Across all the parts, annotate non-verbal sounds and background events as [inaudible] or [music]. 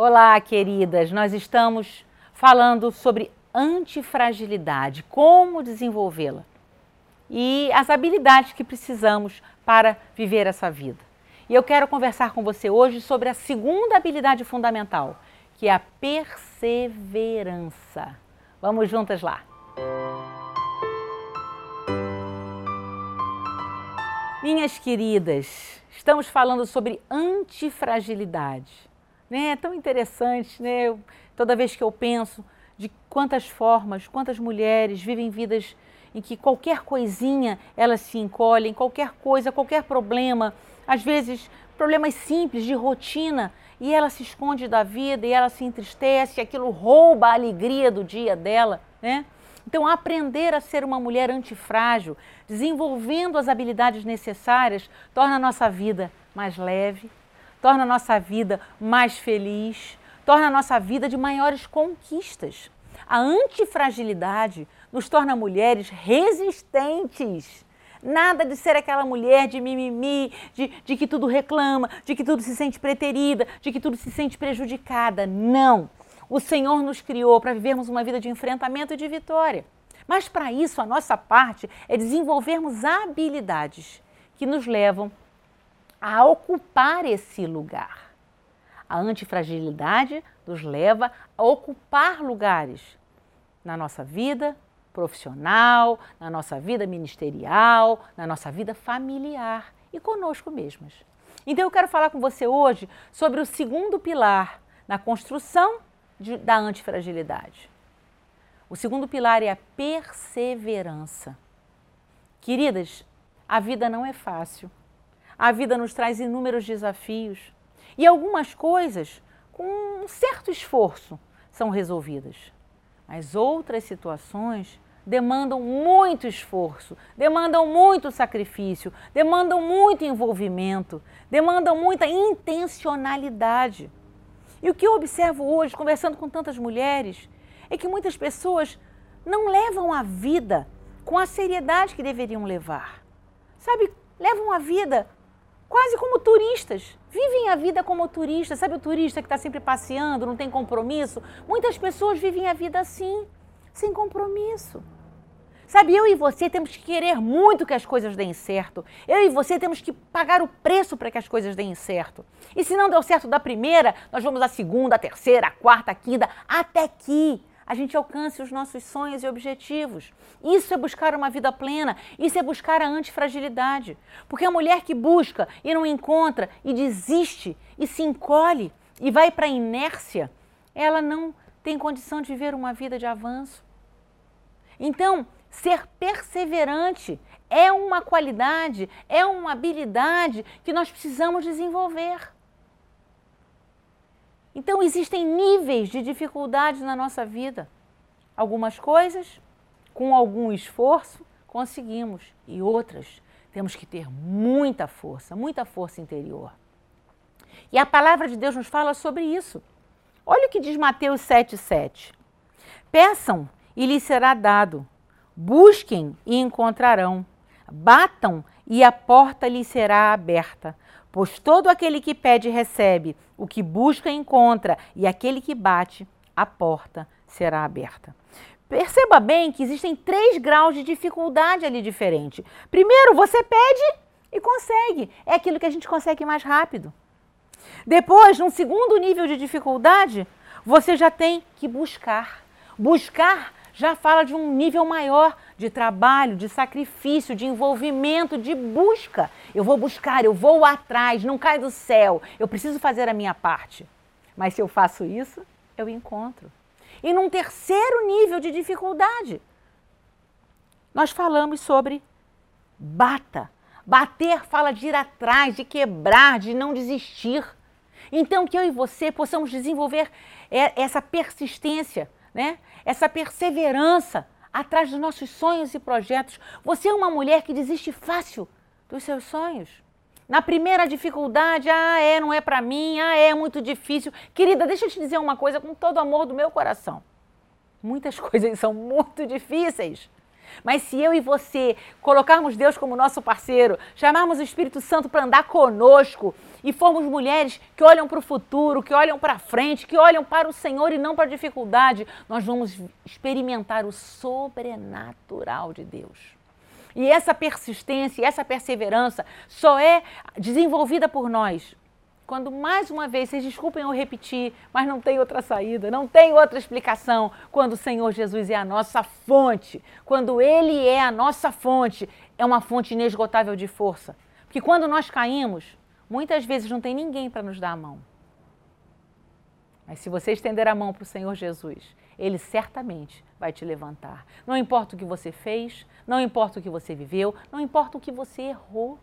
Olá, queridas. Nós estamos falando sobre antifragilidade, como desenvolvê-la e as habilidades que precisamos para viver essa vida. E eu quero conversar com você hoje sobre a segunda habilidade fundamental, que é a perseverança. Vamos juntas lá. Minhas queridas, estamos falando sobre antifragilidade. Né? É tão interessante, né? Toda vez que eu penso de quantas formas, quantas mulheres vivem vidas em que qualquer coisinha elas se encolhem, qualquer coisa, qualquer problema, às vezes problemas simples de rotina, e ela se esconde da vida e ela se entristece, aquilo rouba a alegria do dia dela, né? Então, aprender a ser uma mulher antifrágil, desenvolvendo as habilidades necessárias, torna a nossa vida mais leve, torna a nossa vida mais feliz, torna a nossa vida de maiores conquistas. A antifragilidade nos torna mulheres resistentes. Nada de ser aquela mulher de mimimi, de, de que tudo reclama, de que tudo se sente preterida, de que tudo se sente prejudicada. Não! O Senhor nos criou para vivermos uma vida de enfrentamento e de vitória. Mas para isso, a nossa parte é desenvolvermos habilidades que nos levam a ocupar esse lugar. A antifragilidade nos leva a ocupar lugares na nossa vida profissional, na nossa vida ministerial, na nossa vida familiar e conosco mesmas. Então eu quero falar com você hoje sobre o segundo pilar na construção de, da antifragilidade. O segundo pilar é a perseverança. Queridas, a vida não é fácil. A vida nos traz inúmeros desafios e algumas coisas, com um certo esforço, são resolvidas. Mas outras situações demandam muito esforço, demandam muito sacrifício, demandam muito envolvimento, demandam muita intencionalidade. E o que eu observo hoje, conversando com tantas mulheres, é que muitas pessoas não levam a vida com a seriedade que deveriam levar. Sabe, levam a vida quase como turistas. Vivem a vida como turistas. Sabe o turista que está sempre passeando, não tem compromisso? Muitas pessoas vivem a vida assim, sem compromisso. Sabe, eu e você temos que querer muito que as coisas deem certo. Eu e você temos que pagar o preço para que as coisas deem certo. E se não deu certo da primeira, nós vamos à segunda, à terceira, à quarta, à quinta, até que a gente alcance os nossos sonhos e objetivos. Isso é buscar uma vida plena, isso é buscar a antifragilidade. Porque a mulher que busca e não encontra e desiste e se encolhe e vai para a inércia, ela não tem condição de viver uma vida de avanço. Então, Ser perseverante é uma qualidade, é uma habilidade que nós precisamos desenvolver. Então, existem níveis de dificuldade na nossa vida. Algumas coisas, com algum esforço, conseguimos, e outras, temos que ter muita força, muita força interior. E a palavra de Deus nos fala sobre isso. Olha o que diz Mateus 7,7. Peçam e lhes será dado Busquem e encontrarão. Batam e a porta lhes será aberta. Pois todo aquele que pede recebe, o que busca encontra, e aquele que bate, a porta será aberta. Perceba bem que existem três graus de dificuldade ali diferente. Primeiro, você pede e consegue. É aquilo que a gente consegue mais rápido. Depois, num segundo nível de dificuldade, você já tem que buscar. Buscar já fala de um nível maior de trabalho, de sacrifício, de envolvimento, de busca. Eu vou buscar, eu vou atrás, não cai do céu. Eu preciso fazer a minha parte. Mas se eu faço isso, eu encontro. E num terceiro nível de dificuldade, nós falamos sobre bata. Bater fala de ir atrás, de quebrar, de não desistir. Então, que eu e você possamos desenvolver essa persistência né? Essa perseverança atrás dos nossos sonhos e projetos. Você é uma mulher que desiste fácil dos seus sonhos. Na primeira dificuldade, ah, é, não é para mim, ah, é muito difícil. Querida, deixa eu te dizer uma coisa com todo o amor do meu coração. Muitas [laughs] coisas são muito difíceis. Mas se eu e você colocarmos Deus como nosso parceiro, chamarmos o Espírito Santo para andar conosco e formos mulheres que olham para o futuro, que olham para frente, que olham para o Senhor e não para a dificuldade, nós vamos experimentar o sobrenatural de Deus. E essa persistência, essa perseverança só é desenvolvida por nós quando mais uma vez, vocês desculpem eu repetir, mas não tem outra saída, não tem outra explicação. Quando o Senhor Jesus é a nossa fonte, quando Ele é a nossa fonte, é uma fonte inesgotável de força. Porque quando nós caímos, muitas vezes não tem ninguém para nos dar a mão. Mas se você estender a mão para o Senhor Jesus, Ele certamente vai te levantar. Não importa o que você fez, não importa o que você viveu, não importa o que você errou.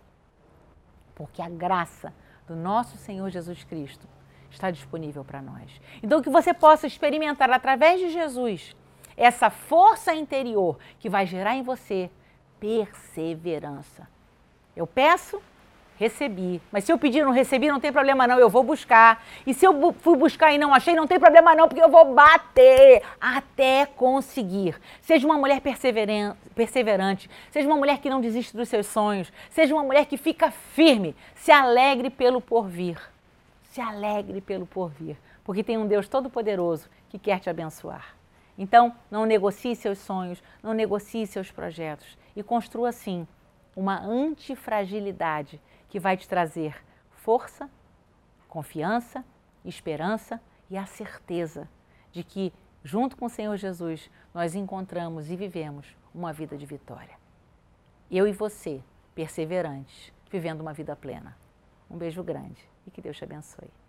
Porque a graça do nosso Senhor Jesus Cristo está disponível para nós. Então, que você possa experimentar através de Jesus essa força interior que vai gerar em você perseverança. Eu peço, recebi. Mas se eu pedir não recebi, não tem problema não, eu vou buscar. E se eu fui buscar e não achei, não tem problema não, porque eu vou bater até conseguir. Seja uma mulher perseverante, seja uma mulher que não desiste dos seus sonhos, seja uma mulher que fica firme, se alegre pelo porvir. Se alegre pelo porvir, porque tem um Deus todo-poderoso que quer te abençoar. Então, não negocie seus sonhos, não negocie seus projetos e construa assim uma antifragilidade que vai te trazer força, confiança, esperança e a certeza de que, junto com o Senhor Jesus, nós encontramos e vivemos uma vida de vitória. Eu e você, perseverantes, vivendo uma vida plena. Um beijo grande e que Deus te abençoe.